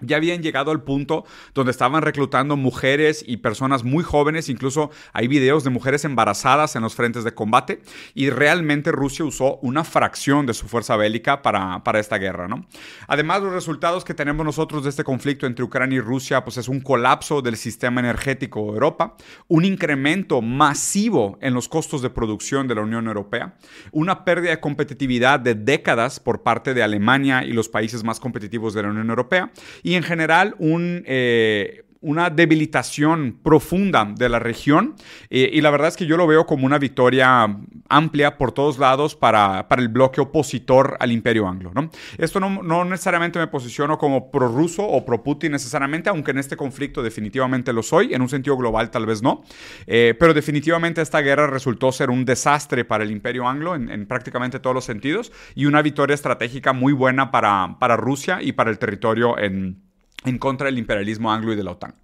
ya habían llegado al punto donde estaban reclutando mujeres y personas muy jóvenes, incluso hay videos de mujeres embarazadas en los frentes de combate, y realmente Rusia usó una fracción de su fuerza bélica para, para esta guerra. ¿no? Además, los resultados que tenemos nosotros de este conflicto entre Ucrania y Rusia pues es un colapso del sistema energético de Europa, un incremento masivo en los costos de producción de la Unión Europea, una pérdida de competitividad de décadas por parte de Alemania y los países más competitivos de la Unión Europea, y en general un, eh, una debilitación profunda de la región eh, y la verdad es que yo lo veo como una victoria amplia por todos lados para, para el bloque opositor al imperio anglo. ¿no? Esto no, no necesariamente me posiciono como pro-ruso o pro-Putin necesariamente, aunque en este conflicto definitivamente lo soy, en un sentido global tal vez no, eh, pero definitivamente esta guerra resultó ser un desastre para el imperio anglo en, en, prácticamente todos los sentidos y una victoria estratégica muy buena para, para Rusia y para el territorio en en contra del imperialismo anglo y de la OTAN.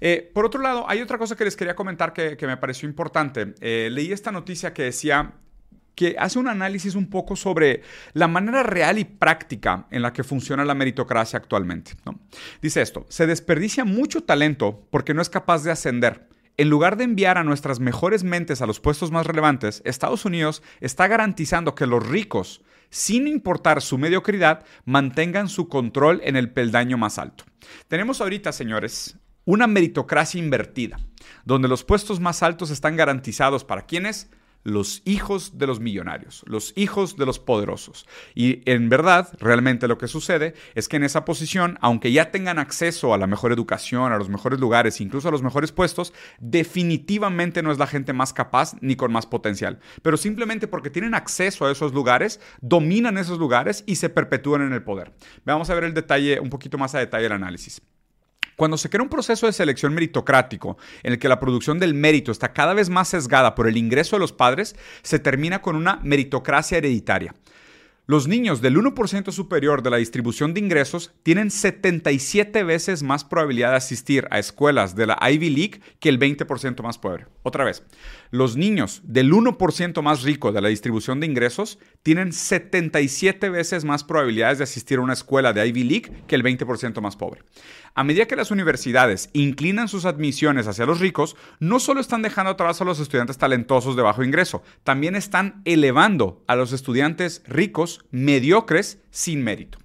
Eh, por otro lado, hay otra cosa que les quería comentar que, me pareció importante. Eh, leí esta noticia que decía que hace un análisis un poco sobre la manera real y práctica en la que funciona la meritocracia actualmente. Dice esto, se desperdicia mucho talento porque no es capaz de ascender. En lugar de enviar a nuestras mejores mentes a los puestos más relevantes, Estados Unidos está garantizando que los ricos sin importar su mediocridad, mantengan su control en el peldaño más alto. Tenemos ahorita, señores, una meritocracia invertida, donde los puestos más altos están garantizados para quienes los hijos de los millonarios, los hijos de los poderosos. Y en verdad, realmente lo que sucede es que en esa posición, aunque ya tengan acceso a la mejor educación, a los mejores lugares, incluso a los mejores puestos, definitivamente no es la gente más capaz ni con más potencial. Pero simplemente porque tienen acceso a esos lugares, dominan esos lugares y se perpetúan en el poder. Vamos a ver el detalle, un poquito más a detalle el análisis. Cuando se crea un proceso de selección meritocrático en el que la producción del mérito está cada vez más sesgada por el ingreso de los padres, se termina con una meritocracia hereditaria. Los niños del 1% superior de la distribución de ingresos tienen 77 veces más probabilidad de asistir a escuelas de la Ivy League que el 20% más pobre. Otra vez, los niños del 1% más rico de la distribución de ingresos tienen 77 veces más probabilidades de asistir a una escuela de Ivy League que el 20% más pobre. A medida que las universidades inclinan sus admisiones hacia los ricos, no solo están dejando atrás a los estudiantes talentosos de bajo ingreso, también están elevando a los estudiantes ricos mediocres sin mérito.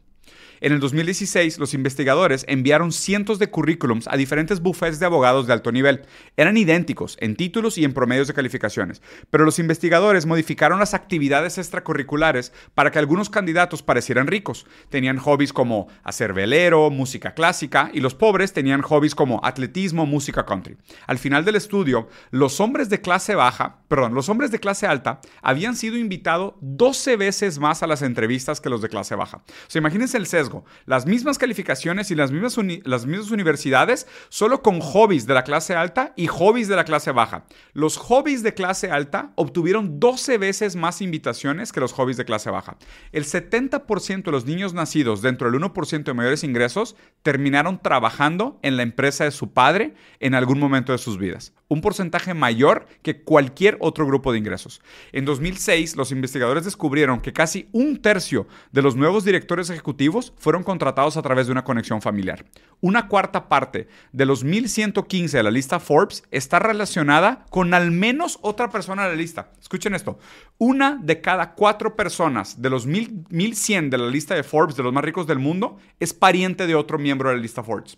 En el 2016, los investigadores enviaron cientos de currículums a diferentes bufetes de abogados de alto nivel. Eran idénticos en títulos y en promedios de calificaciones, pero los investigadores modificaron las actividades extracurriculares para que algunos candidatos parecieran ricos. Tenían hobbies como hacer velero, música clásica, y los pobres tenían hobbies como atletismo, música country. Al final del estudio, los hombres de clase baja, perdón, los hombres de clase alta habían sido invitados 12 veces más a las entrevistas que los de clase baja. O sea, imagínense el sesgo las mismas calificaciones y las mismas, las mismas universidades, solo con hobbies de la clase alta y hobbies de la clase baja. Los hobbies de clase alta obtuvieron 12 veces más invitaciones que los hobbies de clase baja. El 70% de los niños nacidos dentro del 1% de mayores ingresos terminaron trabajando en la empresa de su padre en algún momento de sus vidas. Un porcentaje mayor que cualquier otro grupo de ingresos. En 2006, los investigadores descubrieron que casi un tercio de los nuevos directores ejecutivos fueron contratados a través de una conexión familiar. Una cuarta parte de los 1115 de la lista Forbes está relacionada con al menos otra persona de la lista. Escuchen esto. Una de cada cuatro personas de los 1100 de la lista de Forbes, de los más ricos del mundo, es pariente de otro miembro de la lista Forbes.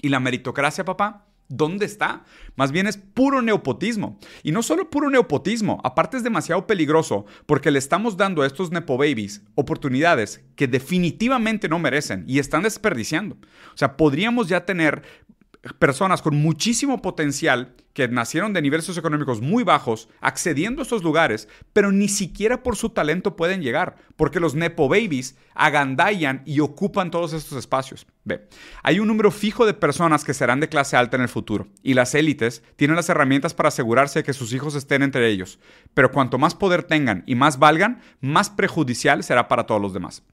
¿Y la meritocracia, papá? ¿Dónde está? Más bien es puro neopotismo. Y no solo puro neopotismo, aparte es demasiado peligroso porque le estamos dando a estos nepo babies oportunidades que definitivamente no merecen y están desperdiciando. O sea, podríamos ya tener personas con muchísimo potencial que nacieron de niveles socioeconómicos muy bajos accediendo a estos lugares, pero ni siquiera por su talento pueden llegar, porque los Nepo Babies agandallan y ocupan todos estos espacios. Ve, hay un número fijo de personas que serán de clase alta en el futuro, y las élites tienen las herramientas para asegurarse de que sus hijos estén entre ellos, pero cuanto más poder tengan y más valgan, más prejudicial será para todos los demás.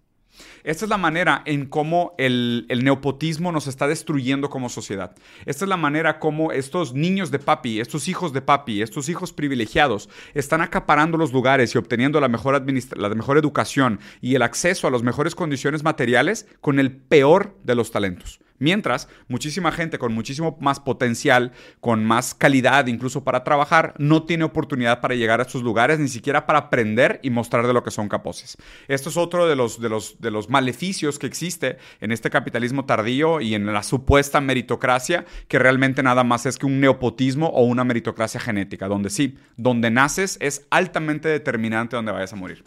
Esta es la manera en cómo el, neopotismo nos está destruyendo como sociedad. Esta es la manera como estos niños de papi, estos hijos de papi, estos hijos privilegiados están acaparando los lugares y obteniendo la mejor, la mejor educación y el acceso a las mejores condiciones materiales con el peor de los talentos. Mientras, muchísima gente con muchísimo más potencial, con más calidad incluso para trabajar, no tiene oportunidad para llegar a estos lugares, ni siquiera para aprender y mostrar de lo que son capaces. Esto es otro de los, de los, de los maleficios que existe en este capitalismo tardío y en la supuesta meritocracia, que realmente nada más es que un neopotismo o una meritocracia genética, donde sí, donde naces es altamente determinante donde vayas a morir.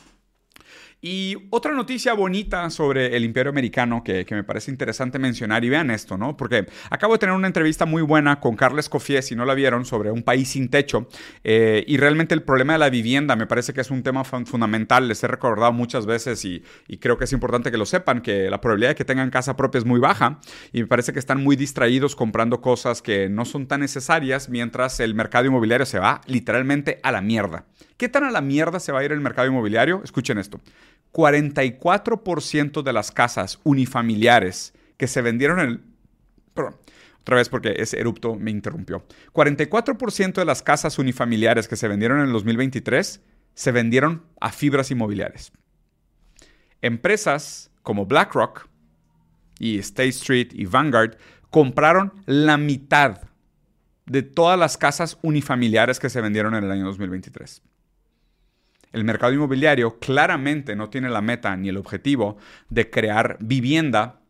Y otra noticia bonita sobre el imperio americano que, me parece interesante mencionar, y vean esto, ¿no? Porque acabo de tener una entrevista muy buena con Carles Cofié, si no la vieron, sobre un país sin techo, eh, y realmente el problema de la vivienda me parece que es un tema fundamental, les he recordado muchas veces y, y, creo que es importante que lo sepan, que la probabilidad de que tengan casa propia es muy baja, y me parece que están muy distraídos comprando cosas que no son tan necesarias, mientras el mercado inmobiliario se va literalmente a la mierda. ¿Qué tan a la mierda se va a ir el mercado inmobiliario? Escuchen esto. 44% de las casas unifamiliares que se vendieron en el... Perdón, otra vez porque ese erupto me interrumpió. 44% de las casas unifamiliares que se vendieron en el 2023 se vendieron a fibras inmobiliarias. Empresas como BlackRock y State Street y Vanguard compraron la mitad de todas las casas unifamiliares que se vendieron en el año 2023. El mercado inmobiliario claramente no tiene la meta ni el objetivo de crear vivienda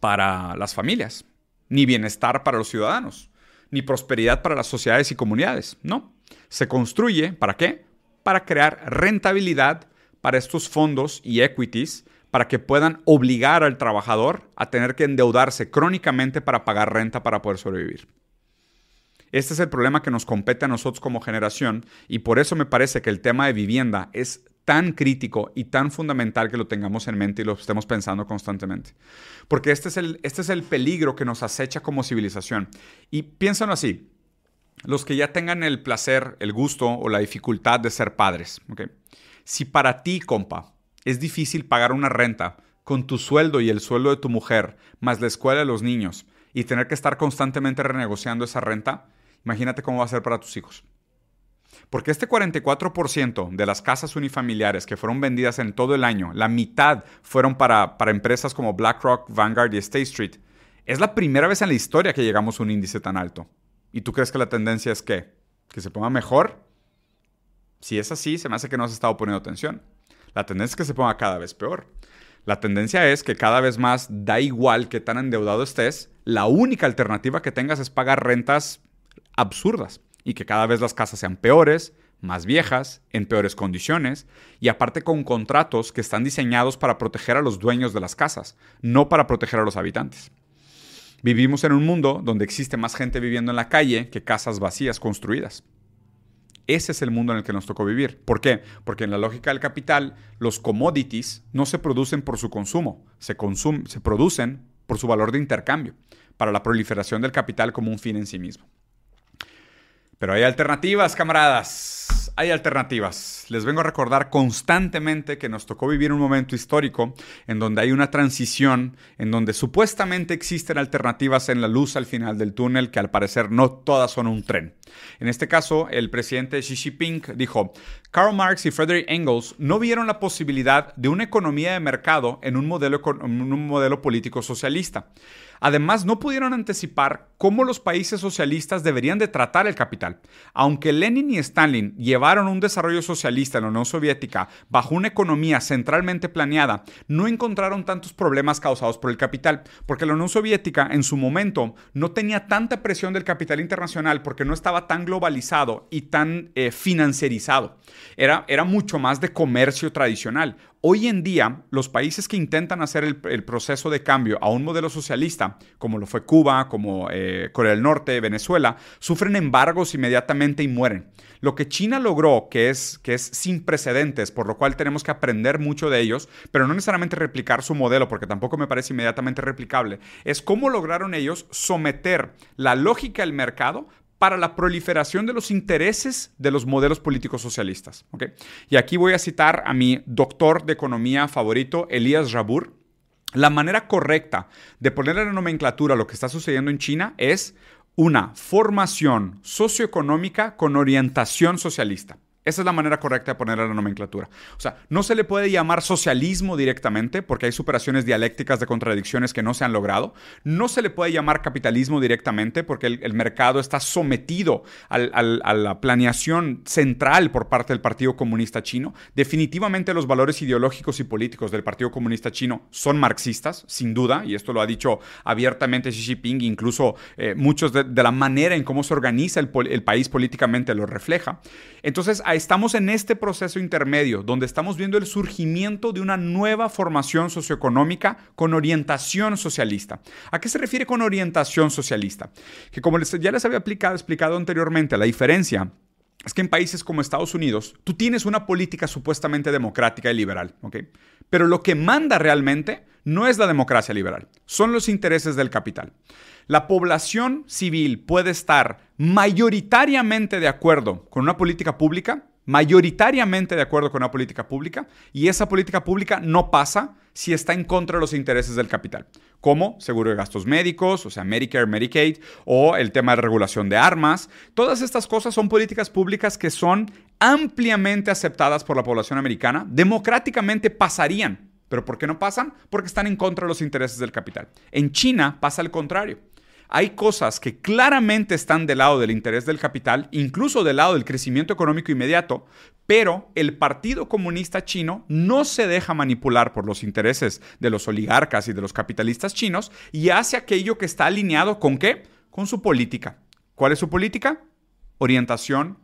para las familias, ni bienestar para los ciudadanos, ni prosperidad para las sociedades y comunidades. No. Se construye, ¿para qué? Para crear rentabilidad para estos fondos y equities para que puedan obligar al trabajador a tener que endeudarse crónicamente para pagar renta para poder sobrevivir. Este es el problema que nos compete a nosotros como generación y por eso me parece que el tema de vivienda es tan crítico y tan fundamental que lo tengamos en mente y lo estemos pensando constantemente. Porque este es el, este es el peligro que nos acecha como civilización. Y piénsalo así, los que ya tengan el placer, el gusto o la dificultad de ser padres, si para ti, compa, es difícil pagar una renta con tu sueldo y el sueldo de tu mujer, más la escuela de los niños, y tener que estar constantemente renegociando esa renta, imagínate cómo va a ser para tus hijos. Porque este 44% de las casas unifamiliares que fueron vendidas en todo el año, la mitad fueron para, para empresas como BlackRock, Vanguard y State Street. Es la primera vez en la historia que llegamos a un índice tan alto. ¿Y tú crees que la tendencia es qué? ¿Que se ponga mejor? Si es así, se me hace que no has estado poniendo atención. La tendencia es que se ponga cada vez peor. La tendencia es que cada vez más da igual que tan endeudado estés, la única alternativa que tengas es pagar rentas absurdas y que cada vez las casas sean peores, más viejas, en peores condiciones y aparte con contratos que están diseñados para proteger a los dueños de las casas, no para proteger a los habitantes. Vivimos en un mundo donde existe más gente viviendo en la calle que casas vacías construidas. Ese es el mundo en el que nos tocó vivir. ¿Por qué? Porque en la lógica del capital, los commodities no se producen por su consumo, se, se producen por su valor de intercambio, para la proliferación del capital como un fin en sí mismo. Pero hay alternativas, camaradas. Hay alternativas. Les vengo a recordar constantemente que nos tocó vivir un momento histórico en donde hay una transición, en donde supuestamente existen alternativas en la luz al final del túnel, que al parecer no todas son un tren. En este caso, el presidente Xi Jinping dijo, Karl Marx y Frederick Engels no vieron la posibilidad de una economía de mercado en un modelo, en un modelo político socialista. Además, no pudieron anticipar cómo los países socialistas deberían de tratar el capital. Aunque Lenin y Stalin llevaron un desarrollo socialista en la Unión Soviética bajo una economía centralmente planeada, no encontraron tantos problemas causados por el capital, porque la Unión Soviética en su momento no tenía tanta presión del capital internacional porque no estaba tan globalizado y tan eh, financiarizado. Era, era mucho más de comercio tradicional. Hoy en día, los países que intentan hacer el, proceso de cambio a un modelo socialista, como lo fue Cuba, como eh, Corea del Norte, Venezuela, sufren embargos inmediatamente y mueren. Lo que China logró, que es, que es sin precedentes, por lo cual tenemos que aprender mucho de ellos, pero no necesariamente replicar su modelo, porque tampoco me parece inmediatamente replicable, es cómo lograron ellos someter la lógica del mercado para la proliferación de los intereses de los modelos políticos socialistas. Y aquí voy a citar a mi doctor de economía favorito, Elías Rabur. La manera correcta de poner en la nomenclatura lo que está sucediendo en China es una formación socioeconómica con orientación socialista. Esa es la manera correcta de poner la nomenclatura. O sea, no se le puede llamar socialismo directamente porque hay superaciones dialécticas de contradicciones que no se han logrado. No se le puede llamar capitalismo directamente porque el, mercado está sometido a la planeación central por parte del Partido Comunista Chino. Definitivamente los valores ideológicos y políticos del Partido Comunista Chino son marxistas, sin duda, y esto lo ha dicho abiertamente Xi Jinping, incluso eh, muchos de, la manera en cómo se organiza el, el país políticamente lo refleja. Entonces, estamos en este proceso intermedio donde estamos viendo el surgimiento de una nueva formación socioeconómica con orientación socialista. ¿A qué se refiere con orientación socialista? Que como ya les había explicado anteriormente, la diferencia es que en países como Estados Unidos tú tienes una política supuestamente democrática y liberal, ¿ok? Pero lo que manda realmente no es la democracia liberal, son los intereses del capital. La población civil puede estar mayoritariamente de acuerdo con una política pública, mayoritariamente de acuerdo con una política pública, y esa política pública no pasa si está en contra de los intereses del capital, como seguro de gastos médicos, o sea, Medicare, Medicaid, o el tema de regulación de armas. Todas estas cosas son políticas públicas que son ampliamente aceptadas por la población americana, democráticamente pasarían. ¿Pero por qué no pasan? Porque están en contra de los intereses del capital. En China pasa el contrario hay cosas que claramente están del lado del interés del capital, incluso del lado del crecimiento económico inmediato, pero el Partido Comunista Chino no se deja manipular por los intereses de los oligarcas y de los capitalistas chinos y hace aquello que está alineado con qué? Con su política. ¿Cuál es su política? Orientación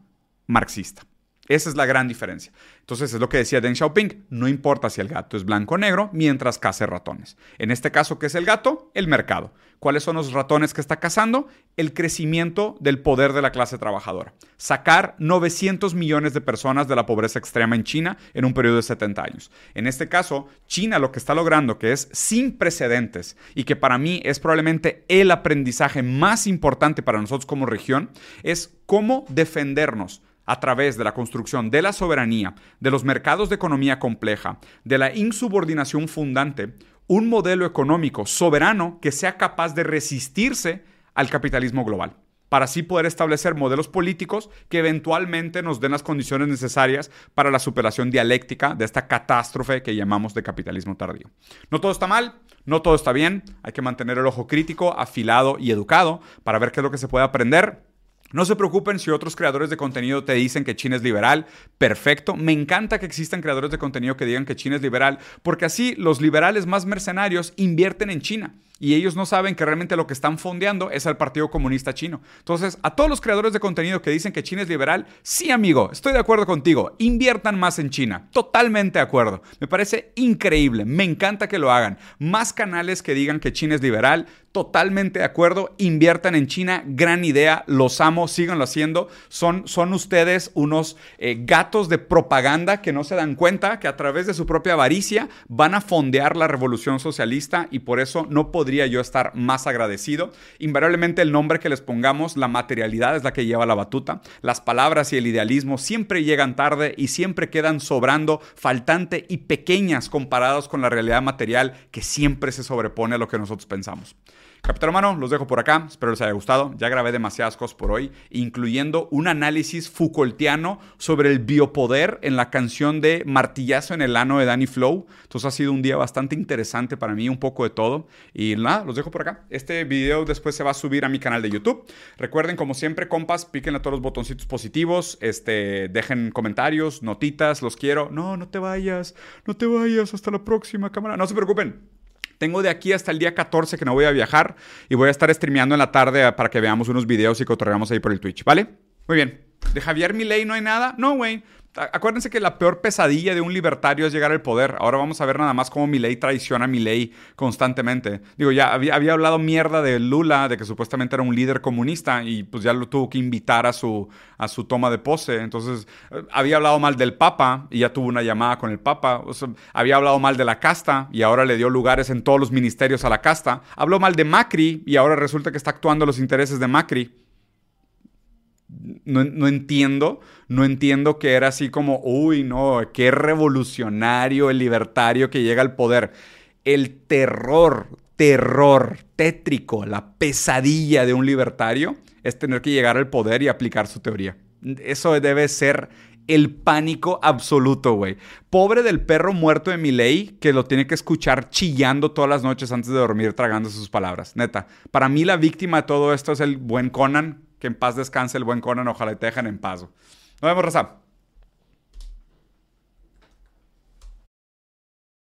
marxista. Esa es la gran diferencia. Entonces es lo que decía Deng Xiaoping, no importa si el gato es blanco o negro mientras case ratones. En este caso, ¿qué es el gato? El mercado. ¿Cuáles son los ratones que está cazando? El crecimiento del poder de la clase trabajadora. Sacar 900 millones de personas de la pobreza extrema en China en un periodo de 70 años. En este caso, China lo que está logrando, que es sin precedentes y que para mí es probablemente el aprendizaje más importante para nosotros como región, es cómo defendernos a través de la construcción de la soberanía, de los mercados de economía compleja, de la insubordinación fundante, un modelo económico soberano que sea capaz de resistirse al capitalismo global para así poder establecer modelos políticos que eventualmente nos den las condiciones necesarias para la superación dialéctica de esta catástrofe que llamamos de capitalismo tardío. No todo está mal, no todo está bien, hay que mantener el ojo crítico, afilado y educado para ver qué es lo que se puede aprender no se preocupen si otros creadores de contenido te dicen que China es liberal. Perfecto. Me encanta que existan creadores de contenido que digan que China es liberal, porque así los liberales más mercenarios invierten en China y ellos no saben que realmente lo que están fondeando es al Partido Comunista Chino. Entonces, a todos los creadores de contenido que dicen que China es liberal, sí, amigo, estoy de acuerdo contigo. Inviertan más en China. Totalmente de acuerdo. Me parece increíble. Me encanta que lo hagan. Más canales que digan que China es liberal. Totalmente de acuerdo. Inviertan en China. Gran idea. Los amo. Síganlo haciendo. Son, son ustedes unos eh, gatos de propaganda que no se dan cuenta que a través de su propia avaricia van a fondear la revolución socialista y por eso no podemos yo estar más agradecido. Invariablemente el nombre que les pongamos, la materialidad es la que lleva la batuta. Las palabras y el idealismo siempre llegan tarde y siempre quedan sobrando, faltante y pequeñas comparados con la realidad material que siempre se sobrepone a lo que nosotros pensamos. Capitán Romano, los dejo por acá. Espero les haya gustado. Ya grabé demasiadas cosas por hoy, incluyendo un análisis Foucaultiano sobre el biopoder en la canción de Martillazo en el ano de Danny Flow. Entonces ha sido un día bastante interesante para mí, un poco de todo. Y nada, los dejo por acá. Este video después se va a subir a mi canal de YouTube. Recuerden, como siempre, compas, piquen a todos los botoncitos positivos. Este, dejen comentarios, notitas, los quiero. No, no te vayas, no te vayas. Hasta la próxima cámara. No se preocupen. Tengo de aquí hasta el día 14 que no voy a viajar y voy a estar streameando en la tarde para que veamos unos videos y cotorreamos ahí por el Twitch, ¿vale? Muy bien. ¿De Javier Milei no hay nada? No, güey. Acuérdense que la peor pesadilla de un libertario es llegar al poder. Ahora vamos a ver nada más cómo Milei traiciona a Milei constantemente. Digo, ya había, hablado mierda de Lula, de que supuestamente era un líder comunista y pues ya lo tuvo que invitar a su, a su toma de pose. Entonces, eh, había hablado mal del Papa y ya tuvo una llamada con el Papa. había hablado mal de la casta y ahora le dio lugares en todos los ministerios a la casta. Habló mal de Macri y ahora resulta que está actuando los intereses de Macri no, entiendo, no entiendo que era así como, uy, no, qué revolucionario el libertario que llega al poder. El terror, terror tétrico, la pesadilla de un libertario es tener que llegar al poder y aplicar su teoría. Eso debe ser el pánico absoluto, güey. Pobre del perro muerto de ley que lo tiene que escuchar chillando todas las noches antes de dormir tragando sus palabras. Neta, para mí la víctima de todo esto es el buen Conan que en paz descanse el buen Conan. Ojalá te dejen en paz. Nos vemos, Raza.